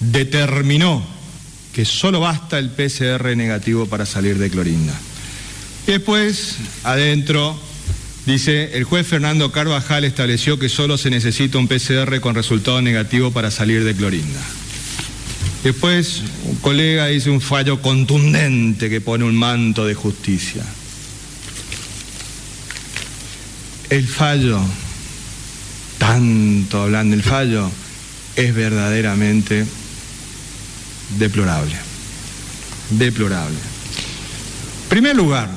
determinó que solo basta el PCR negativo para salir de Clorinda. Y después, adentro, dice, el juez Fernando Carvajal estableció que solo se necesita un PCR con resultado negativo para salir de Clorinda. Después, un colega dice un fallo contundente que pone un manto de justicia. El fallo, tanto hablando del fallo, es verdaderamente deplorable. Deplorable. En primer lugar,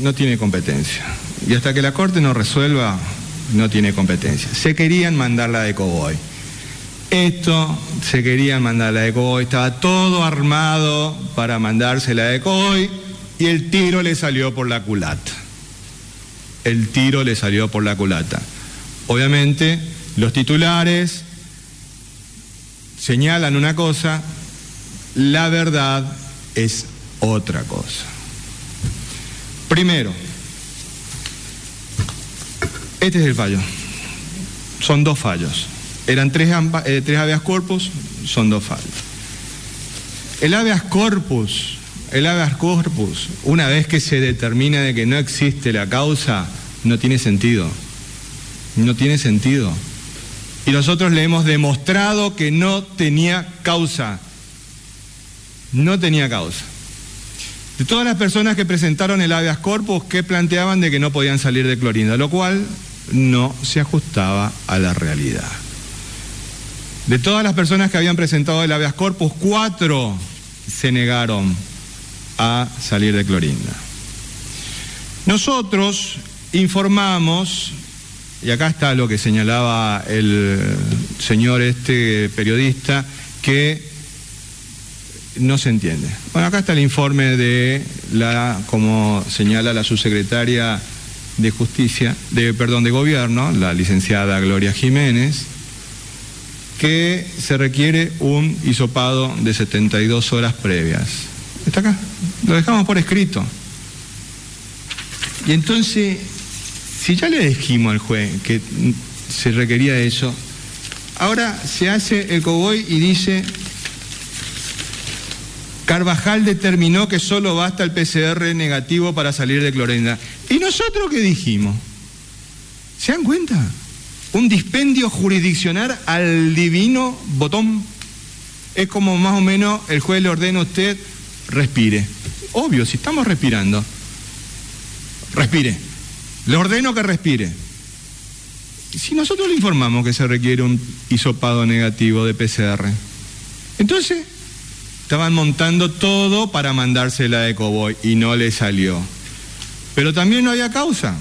no tiene competencia. Y hasta que la Corte no resuelva, no tiene competencia. Se querían mandarla de Coboy. Esto se querían mandarla de Coboy. Estaba todo armado para mandársela de Coboy y el tiro le salió por la culata. El tiro le salió por la culata. Obviamente, los titulares señalan una cosa, la verdad es otra cosa. Primero, este es el fallo. Son dos fallos. Eran tres, eh, tres habeas corpus, son dos fallos. El habeas corpus, el habeas corpus, una vez que se determina de que no existe la causa, no tiene sentido. No tiene sentido. Y nosotros le hemos demostrado que no tenía causa. No tenía causa. De todas las personas que presentaron el habeas corpus, que planteaban de que no podían salir de Clorinda, lo cual no se ajustaba a la realidad. De todas las personas que habían presentado el habeas corpus, cuatro se negaron a salir de Clorinda. Nosotros informamos, y acá está lo que señalaba el señor este periodista, que no se entiende. Bueno, acá está el informe de la, como señala la subsecretaria de Justicia, de, perdón, de Gobierno, la licenciada Gloria Jiménez, que se requiere un hisopado de 72 horas previas. Está acá, lo dejamos por escrito. Y entonces, si ya le dijimos al juez que se requería eso, ahora se hace el coboy y dice, Carvajal determinó que solo basta el PCR negativo para salir de Clorinda. ¿Y nosotros qué dijimos? ¿Se dan cuenta? Un dispendio jurisdiccional al divino botón. Es como más o menos el juez le ordena a usted, respire. Obvio, si estamos respirando, respire. Le ordeno que respire. Si nosotros le informamos que se requiere un hisopado negativo de PCR, entonces estaban montando todo para mandársela de Coboy y no le salió. Pero también no había causa,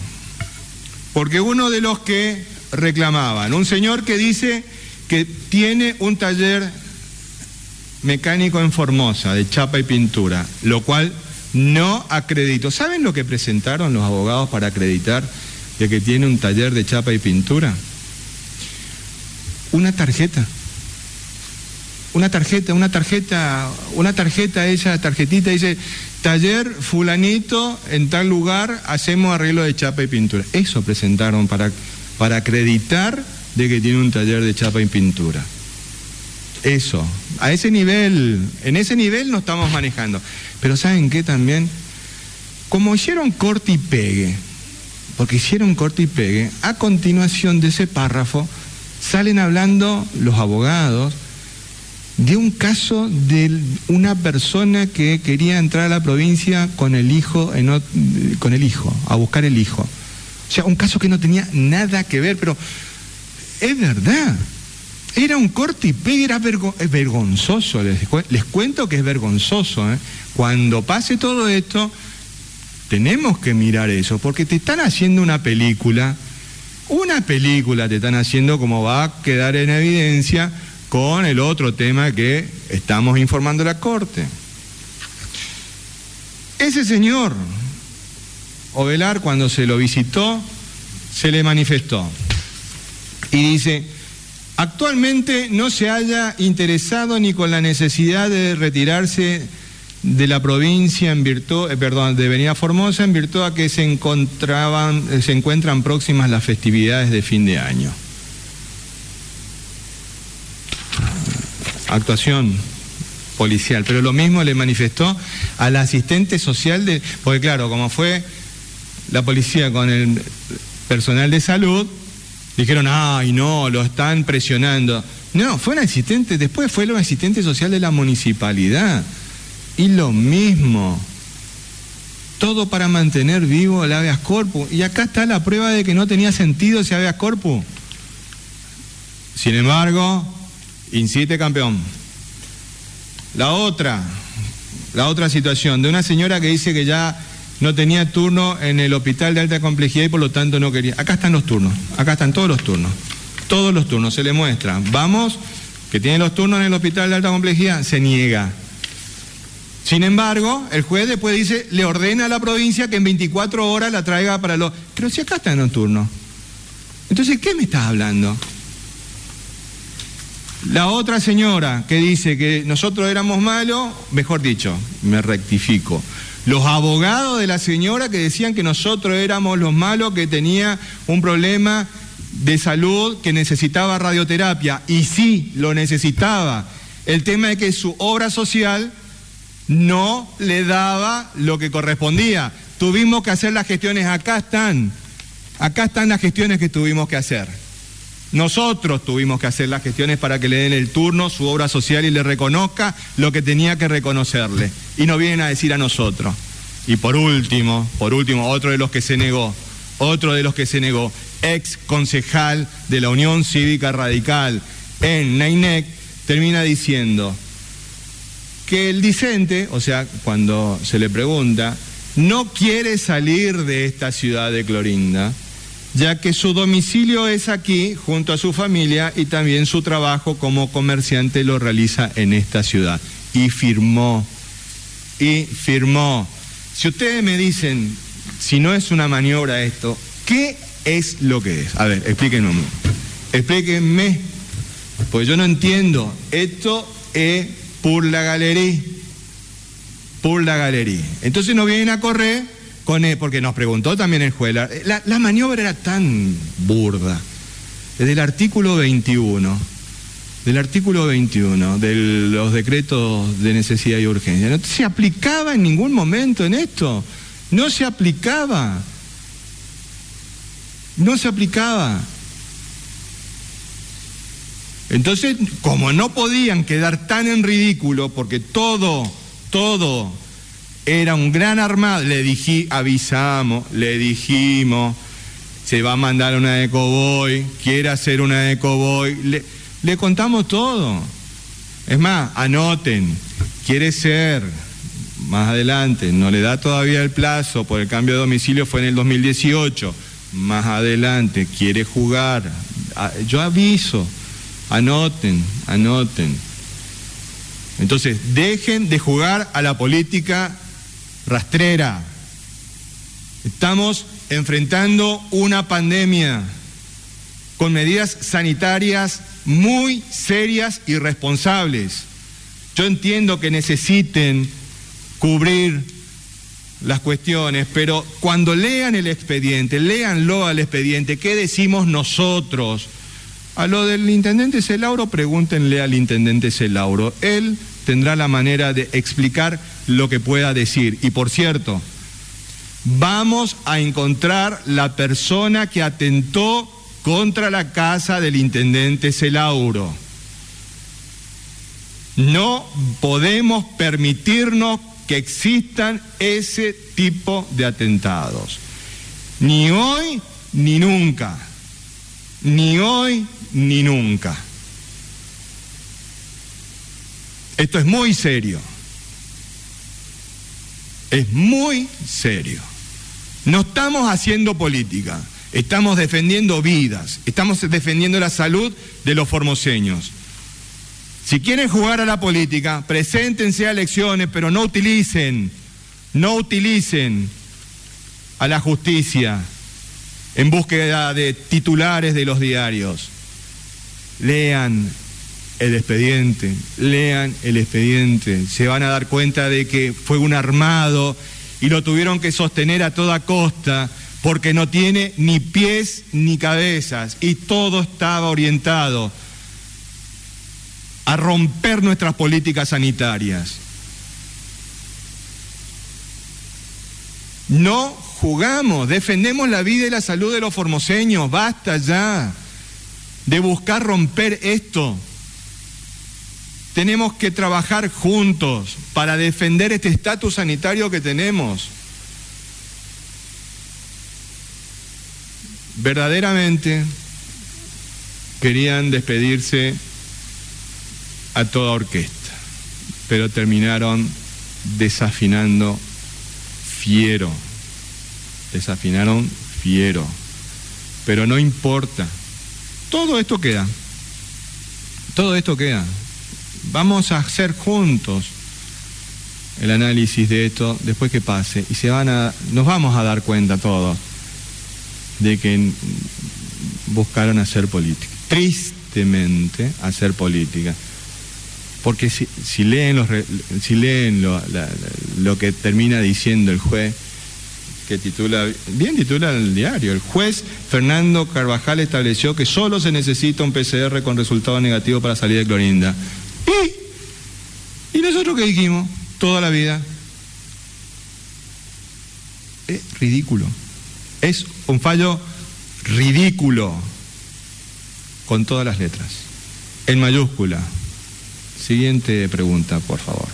porque uno de los que reclamaban, un señor que dice que tiene un taller mecánico en Formosa de chapa y pintura, lo cual no acreditó. ¿Saben lo que presentaron los abogados para acreditar de que tiene un taller de chapa y pintura? Una tarjeta una tarjeta, una tarjeta, una tarjeta, esa tarjetita dice, taller fulanito, en tal lugar hacemos arreglo de chapa y pintura. Eso presentaron para, para acreditar de que tiene un taller de chapa y pintura. Eso, a ese nivel, en ese nivel nos estamos manejando. Pero ¿saben qué también? Como hicieron corte y pegue, porque hicieron corte y pegue, a continuación de ese párrafo salen hablando los abogados, de un caso de una persona que quería entrar a la provincia con el hijo, con el hijo, a buscar el hijo. O sea, un caso que no tenía nada que ver, pero es verdad. Era un corte y pegue, era vergonzoso. Les, cuento que es vergonzoso. ¿eh? Cuando pase todo esto, tenemos que mirar eso, porque te están haciendo una película, una película te están haciendo como va a quedar en evidencia con el otro tema que estamos informando la Corte. Ese señor, Ovelar, cuando se lo visitó, se le manifestó y dice, actualmente no se haya interesado ni con la necesidad de retirarse de la provincia en virtud, eh, perdón, de Venida Formosa en virtud a que se encontraban, se encuentran próximas las festividades de fin de año. Actuación policial, pero lo mismo le manifestó al asistente social de, porque claro, como fue la policía con el personal de salud, dijeron, ay no, lo están presionando. No, fue un asistente, después fue un asistente social de la municipalidad. Y lo mismo. Todo para mantener vivo el habeas corpus. Y acá está la prueba de que no tenía sentido ese habeas corpus. Sin embargo, incite campeón. La otra, la otra situación de una señora que dice que ya no tenía turno en el hospital de alta complejidad y por lo tanto no quería. Acá están los turnos, acá están todos los turnos, todos los turnos, se le muestra. Vamos, que tiene los turnos en el hospital de alta complejidad, se niega. Sin embargo, el juez después dice, le ordena a la provincia que en 24 horas la traiga para los... Pero si acá están los turnos. Entonces, ¿qué me estás hablando? La otra señora que dice que nosotros éramos malos, mejor dicho, me rectifico. Los abogados de la señora que decían que nosotros éramos los malos, que tenía un problema de salud, que necesitaba radioterapia. Y sí, lo necesitaba. El tema es que su obra social no le daba lo que correspondía. Tuvimos que hacer las gestiones, acá están. Acá están las gestiones que tuvimos que hacer. Nosotros tuvimos que hacer las gestiones para que le den el turno, su obra social y le reconozca lo que tenía que reconocerle. Y no vienen a decir a nosotros. Y por último, por último, otro de los que se negó, otro de los que se negó, ex concejal de la Unión Cívica Radical en Nainec, termina diciendo que el discente, o sea, cuando se le pregunta, no quiere salir de esta ciudad de Clorinda ya que su domicilio es aquí junto a su familia y también su trabajo como comerciante lo realiza en esta ciudad. Y firmó, y firmó. Si ustedes me dicen, si no es una maniobra esto, ¿qué es lo que es? A ver, explíquenme. Explíquenme, pues yo no entiendo. Esto es por la galería. Por la galería. Entonces no vienen a correr porque nos preguntó también el juez, la, maniobra era tan burda, desde el artículo 21, del artículo 21 de los decretos de necesidad y urgencia, no se aplicaba en ningún momento en esto, no se aplicaba, no se aplicaba. Entonces, como no podían quedar tan en ridículo, porque todo, todo era un gran armado, le dije, avisamos, le dijimos, se va a mandar una Ecoboy, quiere hacer una Ecoboy, le, le contamos todo. Es más, anoten, quiere ser, más adelante, no le da todavía el plazo, por el cambio de domicilio fue en el 2018, más adelante, quiere jugar, yo aviso, anoten, anoten. Entonces, dejen de jugar a la política rastrera. Estamos enfrentando una pandemia con medidas sanitarias muy serias y responsables. Yo entiendo que necesiten cubrir las cuestiones, pero cuando lean el expediente, léanlo al expediente, ¿qué decimos nosotros? A lo del intendente Celauro, pregúntenle al intendente Celauro. Él tendrá la manera de explicar lo que pueda decir. Y por cierto, vamos a encontrar la persona que atentó contra la casa del intendente Celauro. No podemos permitirnos que existan ese tipo de atentados. Ni hoy ni nunca. Ni hoy ni nunca. Esto es muy serio. Es muy serio. No estamos haciendo política, estamos defendiendo vidas, estamos defendiendo la salud de los formoseños. Si quieren jugar a la política, preséntense a elecciones, pero no utilicen, no utilicen a la justicia en búsqueda de titulares de los diarios. Lean, el expediente, lean el expediente, se van a dar cuenta de que fue un armado y lo tuvieron que sostener a toda costa porque no tiene ni pies ni cabezas y todo estaba orientado a romper nuestras políticas sanitarias. No jugamos, defendemos la vida y la salud de los formoseños, basta ya de buscar romper esto. Tenemos que trabajar juntos para defender este estatus sanitario que tenemos. Verdaderamente querían despedirse a toda orquesta, pero terminaron desafinando fiero, desafinaron fiero, pero no importa, todo esto queda, todo esto queda. Vamos a hacer juntos el análisis de esto después que pase y se van a, nos vamos a dar cuenta todos de que buscaron hacer política, tristemente hacer política. Porque si, si leen, los, si leen lo, lo que termina diciendo el juez, que titula, bien titula el diario, el juez Fernando Carvajal estableció que solo se necesita un PCR con resultado negativo para salir de Clorinda. ¿Y? ¿Y nosotros qué dijimos? Toda la vida. Es ridículo. Es un fallo ridículo. Con todas las letras. En mayúscula. Siguiente pregunta, por favor.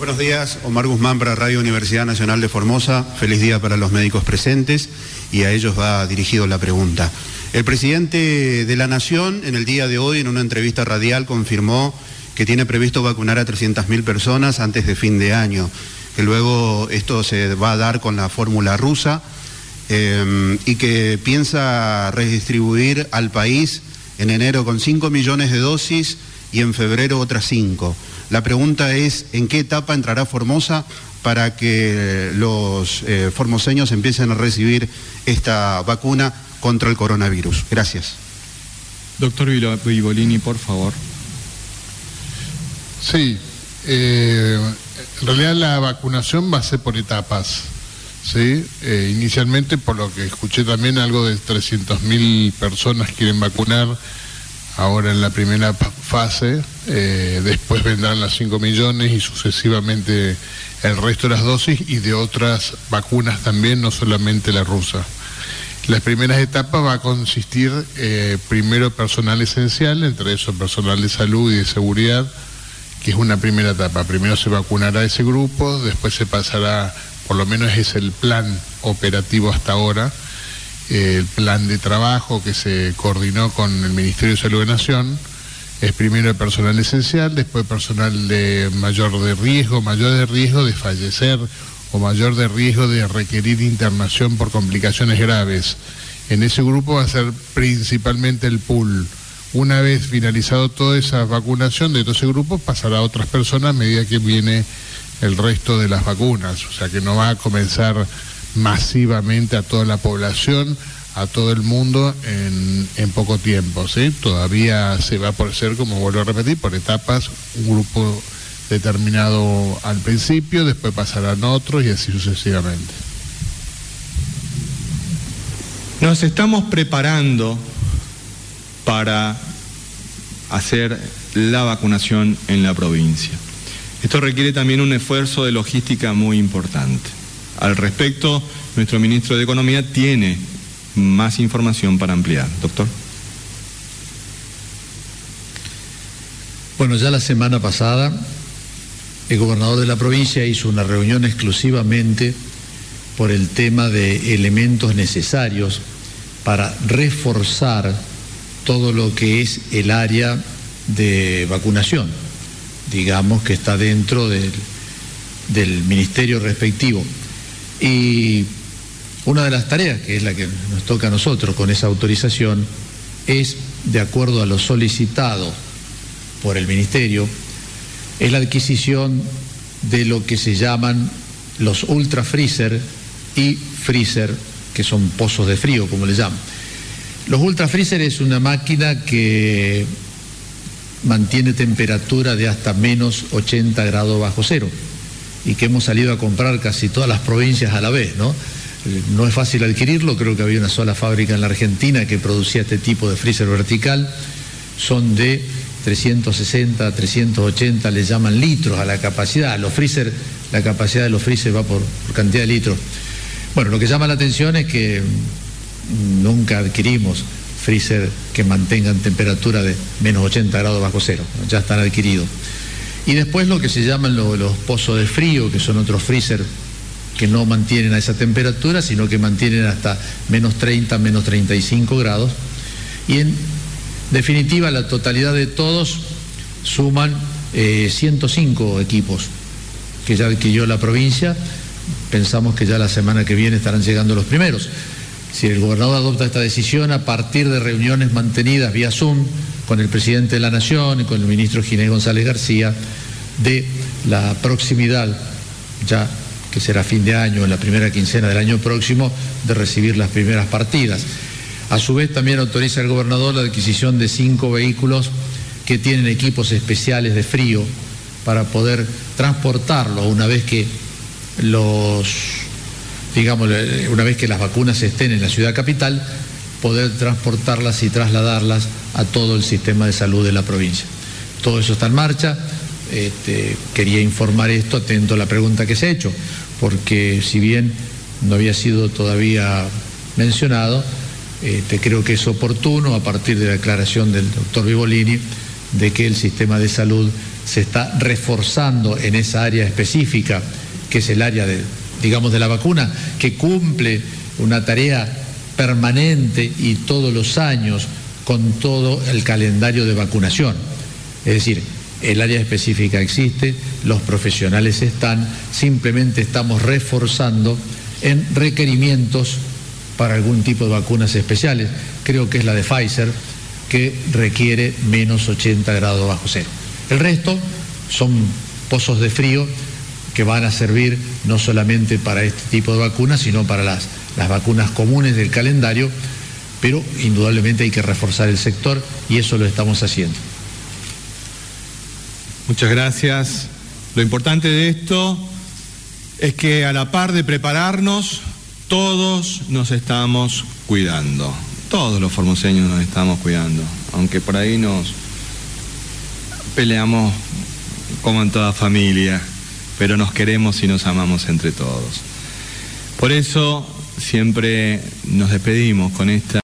Buenos días, Omar Guzmán para Radio Universidad Nacional de Formosa. Feliz día para los médicos presentes y a ellos va dirigido la pregunta. El presidente de la Nación en el día de hoy en una entrevista radial confirmó que tiene previsto vacunar a 300.000 personas antes de fin de año, que luego esto se va a dar con la fórmula rusa eh, y que piensa redistribuir al país en enero con 5 millones de dosis y en febrero otras 5. La pregunta es, ¿en qué etapa entrará Formosa para que los eh, formoseños empiecen a recibir esta vacuna contra el coronavirus? Gracias. Doctor Vivolini, por favor. Sí, eh, en realidad la vacunación va a ser por etapas. ¿sí? Eh, inicialmente, por lo que escuché también, algo de 300.000 personas quieren vacunar ahora en la primera fase, eh, después vendrán las 5 millones y sucesivamente el resto de las dosis y de otras vacunas también, no solamente la rusa. Las primeras etapas va a consistir eh, primero personal esencial, entre eso personal de salud y de seguridad, que es una primera etapa. Primero se vacunará ese grupo, después se pasará, por lo menos es el plan operativo hasta ahora, el plan de trabajo que se coordinó con el Ministerio de Salud de Nación es primero el personal esencial, después personal de mayor de riesgo, mayor de riesgo de fallecer o mayor de riesgo de requerir internación por complicaciones graves. En ese grupo va a ser principalmente el pool. Una vez finalizado toda esa vacunación de todo ese grupo, pasará a otras personas a medida que viene el resto de las vacunas. O sea que no va a comenzar masivamente a toda la población, a todo el mundo en, poco tiempo. ¿sí? Todavía se va por ser, como vuelvo a repetir, por etapas, un grupo determinado al principio, después pasarán otros y así sucesivamente. Nos estamos preparando para hacer la vacunación en la provincia. Esto requiere también un esfuerzo de logística muy importante. Al respecto, nuestro ministro de Economía tiene más información para ampliar. Doctor. Bueno, ya la semana pasada el gobernador de la provincia hizo una reunión exclusivamente por el tema de elementos necesarios para reforzar todo lo que es el área de vacunación, digamos que está dentro del, del ministerio respectivo. Y una de las tareas, que es la que nos toca a nosotros con esa autorización, es, de acuerdo a lo solicitado por el Ministerio, es la adquisición de lo que se llaman los ultra freezer y freezer, que son pozos de frío, como le llaman. Los ultra freezer es una máquina que mantiene temperatura de hasta menos 80 grados bajo cero y que hemos salido a comprar casi todas las provincias a la vez, ¿no? No es fácil adquirirlo, creo que había una sola fábrica en la Argentina que producía este tipo de freezer vertical. Son de 360, 380 le llaman litros a la capacidad. Los freezer, la capacidad de los freezer va por, cantidad de litros. Bueno, lo que llama la atención es que nunca adquirimos freezer que mantengan temperatura de menos 80 grados bajo cero, ya están adquiridos. Y después lo que se llaman lo- los pozos de frío, que son otros freezer que no mantienen a esa temperatura, sino que mantienen hasta menos 30, menos 35 grados. Y en definitiva, la totalidad de todos suman eh, 105 equipos que ya adquirió la provincia. Pensamos que ya la semana que viene estarán llegando los primeros. Si el gobernador adopta esta decisión a partir de reuniones mantenidas vía Zoom con el presidente de la Nación y con el ministro Ginés González García, de la proximidad, ya que será fin de año, en la primera quincena del año próximo, de recibir las primeras partidas. A su vez también autoriza el gobernador la adquisición de cinco vehículos que tienen equipos especiales de frío para poder transportarlos una vez que los, digamos, eh, una vez que las vacunas estén en la ciudad capital, poder transportarlas y trasladarlas a todo el sistema de salud de la provincia. Todo eso está en marcha. Este, quería informar esto atento a la pregunta que se ha hecho, porque si bien no había sido todavía mencionado, este, creo que es oportuno, a partir de la declaración del doctor Vivolini, de que el sistema de salud se está reforzando en esa área específica, que es el área de, digamos, de la vacuna, que cumple una tarea permanente y todos los años con todo el calendario de vacunación. Es decir, el área específica existe, los profesionales están, simplemente estamos reforzando en requerimientos para algún tipo de vacunas especiales. Creo que es la de Pfizer, que requiere menos 80 grados bajo cero. El resto son pozos de frío que van a servir no solamente para este tipo de vacunas, sino para las, las vacunas comunes del calendario, pero indudablemente hay que reforzar el sector y eso lo estamos haciendo. Muchas gracias. Lo importante de esto es que a la par de prepararnos, todos nos estamos cuidando. Todos los formoseños nos estamos cuidando. Aunque por ahí nos peleamos como en toda familia, pero nos queremos y nos amamos entre todos. Por eso siempre nos despedimos con esta...